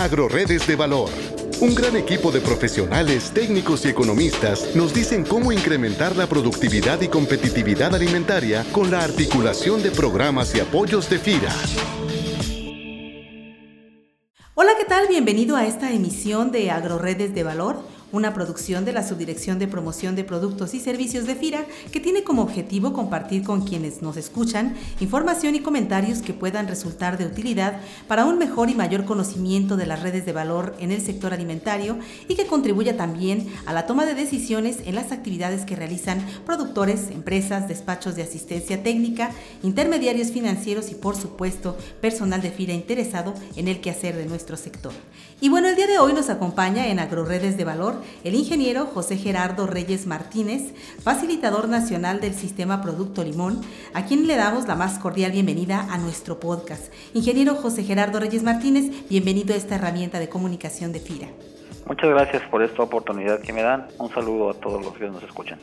Agroredes de Valor. Un gran equipo de profesionales, técnicos y economistas nos dicen cómo incrementar la productividad y competitividad alimentaria con la articulación de programas y apoyos de FIRA. Hola, ¿qué tal? Bienvenido a esta emisión de Agroredes de Valor una producción de la Subdirección de Promoción de Productos y Servicios de FIRA que tiene como objetivo compartir con quienes nos escuchan información y comentarios que puedan resultar de utilidad para un mejor y mayor conocimiento de las redes de valor en el sector alimentario y que contribuya también a la toma de decisiones en las actividades que realizan productores, empresas, despachos de asistencia técnica, intermediarios financieros y por supuesto personal de FIRA interesado en el quehacer de nuestro sector. Y bueno, el día de hoy nos acompaña en AgroRedes de Valor el ingeniero José Gerardo Reyes Martínez, facilitador nacional del Sistema Producto Limón, a quien le damos la más cordial bienvenida a nuestro podcast. Ingeniero José Gerardo Reyes Martínez, bienvenido a esta herramienta de comunicación de FIRA. Muchas gracias por esta oportunidad que me dan. Un saludo a todos los que nos escuchan.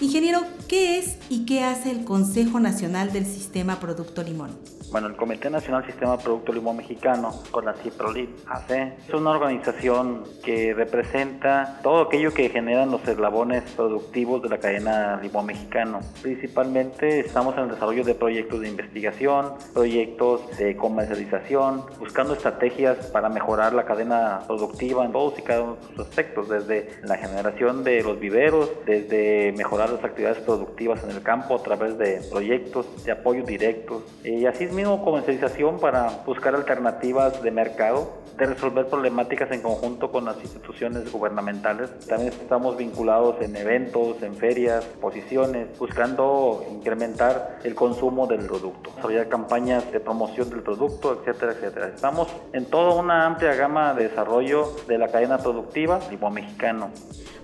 Ingeniero, ¿qué es y qué hace el Consejo Nacional del Sistema Producto Limón? Bueno, el Comité Nacional Sistema Producto Limón Mexicano, con la CIPROLIP AC, es una organización que representa todo aquello que generan los eslabones productivos de la cadena limón mexicano. Principalmente estamos en el desarrollo de proyectos de investigación, proyectos de comercialización, buscando estrategias para mejorar la cadena productiva en todos y cada uno de sus aspectos, desde la generación de los viveros, desde mejorar las actividades productivas en el campo a través de proyectos de apoyo directos y así mismo comercialización para buscar alternativas de mercado, de resolver problemáticas en conjunto con las instituciones gubernamentales. También estamos vinculados en eventos, en ferias, exposiciones, buscando incrementar el consumo del producto, desarrollar campañas de promoción del producto, etcétera, etcétera. Estamos en toda una amplia gama de desarrollo de la cadena productiva limón mexicano.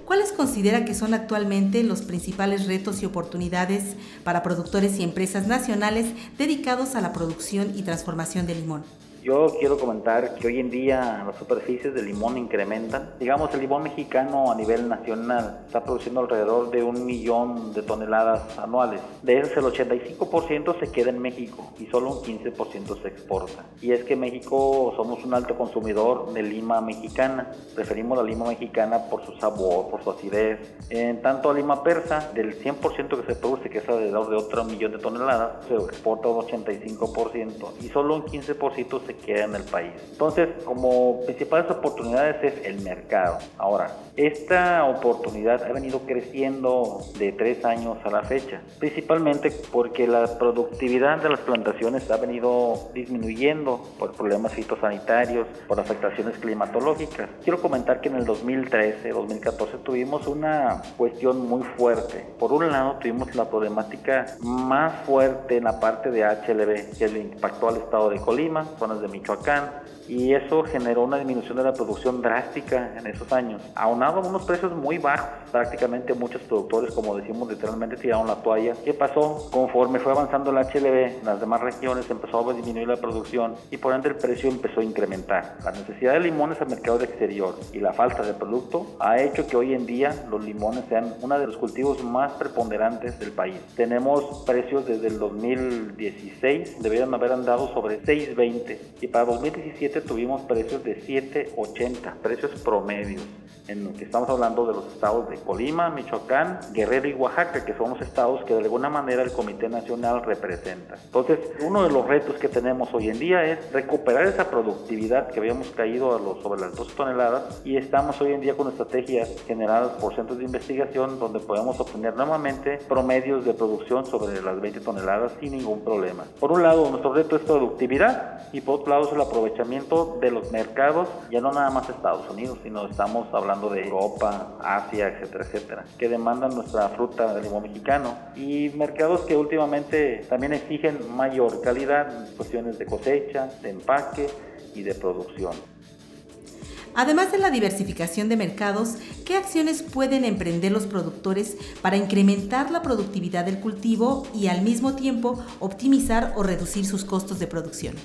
¿Cuáles considera que son actualmente los principales retos y oportunidades para productores y empresas nacionales dedicados a la producción y transformación de limón? Yo quiero comentar que hoy en día las superficies de limón incrementan. Digamos, el limón mexicano a nivel nacional está produciendo alrededor de un millón de toneladas anuales. De ese, el 85% se queda en México y solo un 15% se exporta. Y es que México somos un alto consumidor de lima mexicana. Preferimos la lima mexicana por su sabor, por su acidez. En tanto, la lima persa, del 100% que se produce, que es alrededor de otro millón de toneladas, se exporta un 85% y solo un 15% se queda en el país. Entonces, como principales oportunidades es el mercado. Ahora, esta oportunidad ha venido creciendo de tres años a la fecha, principalmente porque la productividad de las plantaciones ha venido disminuyendo por problemas fitosanitarios, por afectaciones climatológicas. Quiero comentar que en el 2013, 2014 tuvimos una cuestión muy fuerte. Por un lado, tuvimos la problemática más fuerte en la parte de HLB, que le impactó al estado de Colima, zonas de Michoacán, y eso generó una disminución de la producción drástica en esos años. Aunado a unos precios muy bajos, prácticamente muchos productores, como decimos, literalmente tiraron la toalla. ¿Qué pasó? Conforme fue avanzando el HLB en las demás regiones, empezó a disminuir la producción y por ende el precio empezó a incrementar. La necesidad de limones al mercado exterior y la falta de producto ha hecho que hoy en día los limones sean uno de los cultivos más preponderantes del país. Tenemos precios desde el 2016, deberían haber andado sobre 6.20 y para 2017 tuvimos precios de 7.80, precios promedios, en lo que estamos hablando de los estados de Colima, Michoacán, Guerrero y Oaxaca, que son los estados que de alguna manera el Comité Nacional representa. Entonces, uno de los retos que tenemos hoy en día es recuperar esa productividad que habíamos caído a los, sobre las 2 toneladas y estamos hoy en día con estrategias generadas por centros de investigación donde podemos obtener nuevamente promedios de producción sobre las 20 toneladas sin ningún problema. Por un lado, nuestro reto es productividad y por otro lado es el aprovechamiento de los mercados, ya no nada más Estados Unidos, sino estamos hablando de Europa, Asia, etcétera, etcétera, que demandan nuestra fruta de limón mexicano y mercados que últimamente también exigen mayor calidad en cuestiones de cosecha, de empaque y de producción. Además de la diversificación de mercados, ¿qué acciones pueden emprender los productores para incrementar la productividad del cultivo y al mismo tiempo optimizar o reducir sus costos de producción?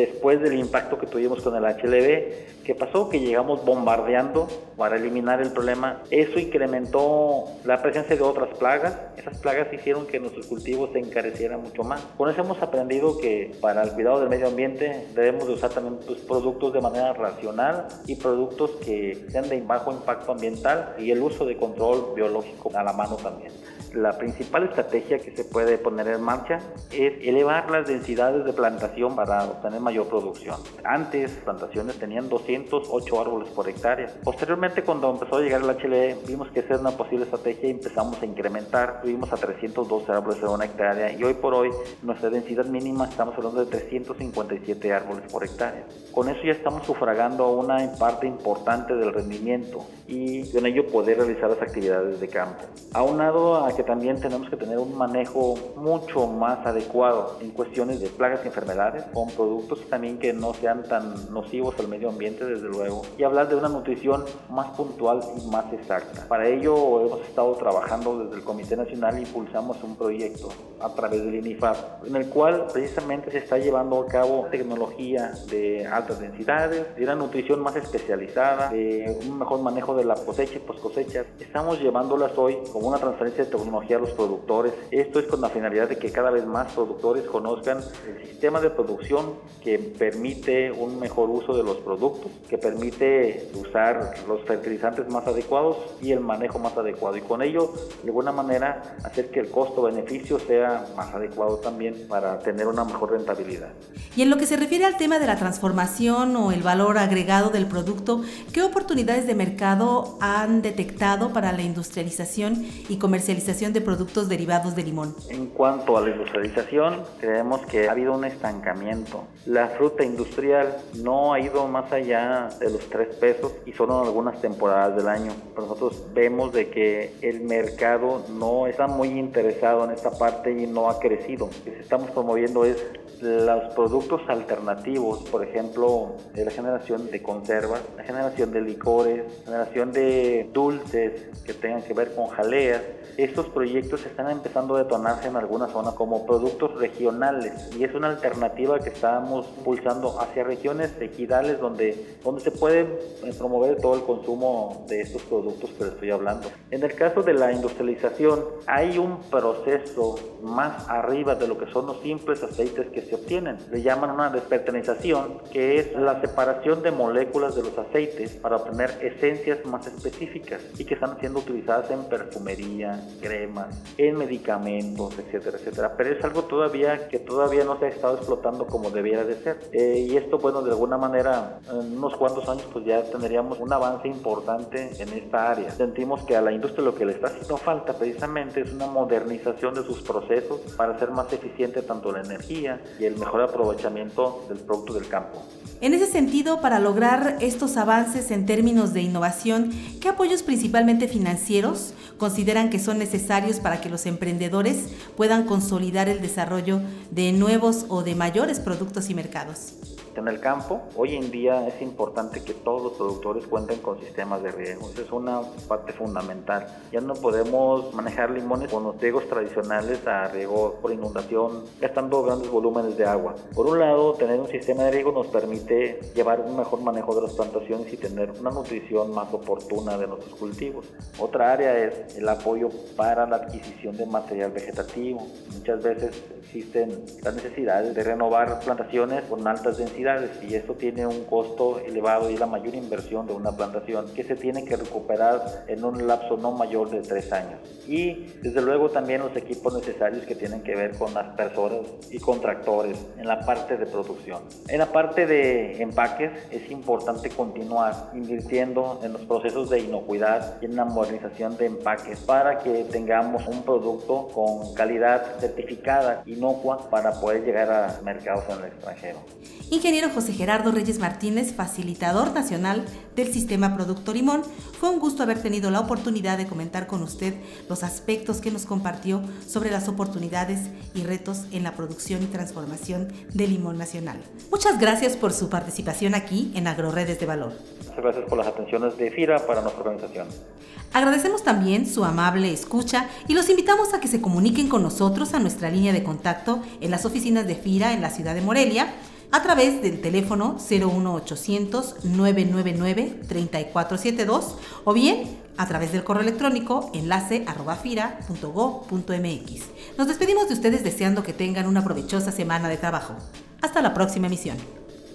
Después del impacto que tuvimos con el HLB, ¿qué pasó? Que llegamos bombardeando para eliminar el problema. Eso incrementó la presencia de otras plagas. Esas plagas hicieron que nuestros cultivos se encarecieran mucho más. Con eso hemos aprendido que para el cuidado del medio ambiente debemos de usar también pues, productos de manera racional y productos que sean de bajo impacto ambiental y el uso de control biológico a la mano también. La principal estrategia que se puede poner en marcha es elevar las densidades de plantación para obtener mayor producción. Antes, plantaciones tenían 208 árboles por hectárea. Posteriormente, cuando empezó a llegar el HLE, vimos que esa era una posible estrategia y empezamos a incrementar. Tuvimos a 312 árboles en una hectárea y hoy por hoy nuestra densidad mínima estamos hablando de 357 árboles por hectárea. Con eso ya estamos sufragando una parte importante del rendimiento y con ello poder realizar las actividades de campo. Aunado a que también tenemos que tener un manejo mucho más adecuado en cuestiones de plagas y enfermedades, con productos también que no sean tan nocivos al medio ambiente, desde luego, y hablar de una nutrición más puntual y más exacta. Para ello hemos estado trabajando desde el Comité Nacional impulsamos un proyecto a través del INIFAP, en el cual precisamente se está llevando a cabo tecnología de altas densidades, de una nutrición más especializada, de un mejor manejo de la cosecha y post cosecha. Estamos llevándolas hoy como una transferencia de tecnología a los productores. Esto es con la finalidad de que cada vez más productores conozcan el sistema de producción que permite un mejor uso de los productos, que permite usar los fertilizantes más adecuados y el manejo más adecuado. Y con ello, de alguna manera, hacer que el costo-beneficio sea más adecuado también para tener una mejor rentabilidad. Y en lo que se refiere al tema de la transformación o el valor agregado del producto, ¿qué oportunidades de mercado han detectado para la industrialización y comercialización de productos derivados de limón? En cuanto a la industrialización, creemos que ha habido un estancamiento. La fruta industrial no ha ido más allá de los tres pesos y solo en algunas temporadas del año. Nosotros vemos de que el mercado no está muy interesado en esta parte y no ha crecido. Lo que estamos promoviendo es los productos alternativos, por ejemplo, de la generación de conservas, la generación de licores, generación de dulces que tengan que ver con jaleas. Estos proyectos están empezando a detonarse en algunas zonas como productos regionales y es una alternativa que estamos pulsando hacia regiones ejidales donde, donde se puede eh, promover todo el consumo de estos productos que les estoy hablando. En el caso de la industrialización, hay un proceso más arriba de lo que son los simples aceites que se obtienen. Le llaman una despertanización, que es la separación de moléculas de los aceites para obtener esencias más específicas y que están siendo utilizadas en perfumería, cremas, en medicamentos, etcétera, etcétera. Pero es algo todavía que todavía no se ha estado explotando como debiera de ser. Eh, y esto, bueno, de alguna manera, en unos cuantos años, pues ya tendríamos un avance importante en esta área. Sentimos que a la industria lo que le está haciendo falta precisamente es una modernización de sus procesos para ser más eficiente tanto la energía y el mejor aprovechamiento del producto del campo. En ese sentido, para lograr estos avances en términos de innovación, ¿qué apoyos principalmente financieros consideran que son necesarios para que los emprendedores puedan consolidar el desarrollo de nuevos o de mayores productos y mercados? En el campo, hoy en día es importante que todos los productores cuenten con sistemas de riego. Esa es una parte fundamental. Ya no podemos manejar limones con los riegos tradicionales a riego por inundación, gastando grandes volúmenes de agua. Por un lado, tener un sistema de riego nos permite llevar un mejor manejo de las plantaciones y tener una nutrición más oportuna de nuestros cultivos. Otra área es el apoyo para la adquisición de material vegetativo. Muchas veces existen las necesidades de renovar plantaciones con altas densidades y esto tiene un costo elevado y la mayor inversión de una plantación que se tiene que recuperar en un lapso no mayor de tres años. Y desde luego también los equipos necesarios que tienen que ver con aspersores y contractores en la parte de producción. En la parte de empaques es importante continuar invirtiendo en los procesos de inocuidad y en la modernización de empaques para que tengamos un producto con calidad certificada, inocua, para poder llegar a mercados en el extranjero. Ingeniero José Gerardo Reyes Martínez, facilitador nacional del Sistema Producto Limón, fue un gusto haber tenido la oportunidad de comentar con usted los aspectos que nos compartió sobre las oportunidades y retos en la producción y transformación del limón nacional. Muchas gracias por su participación aquí en AgroRedes de Valor. Muchas gracias por las atenciones de FIRA para nuestra organización. Agradecemos también su amable escucha y los invitamos a que se comuniquen con nosotros a nuestra línea de contacto en las oficinas de FIRA en la ciudad de Morelia a través del teléfono 01800 999 3472 o bien a través del correo electrónico enlace Nos despedimos de ustedes deseando que tengan una provechosa semana de trabajo. Hasta la próxima emisión.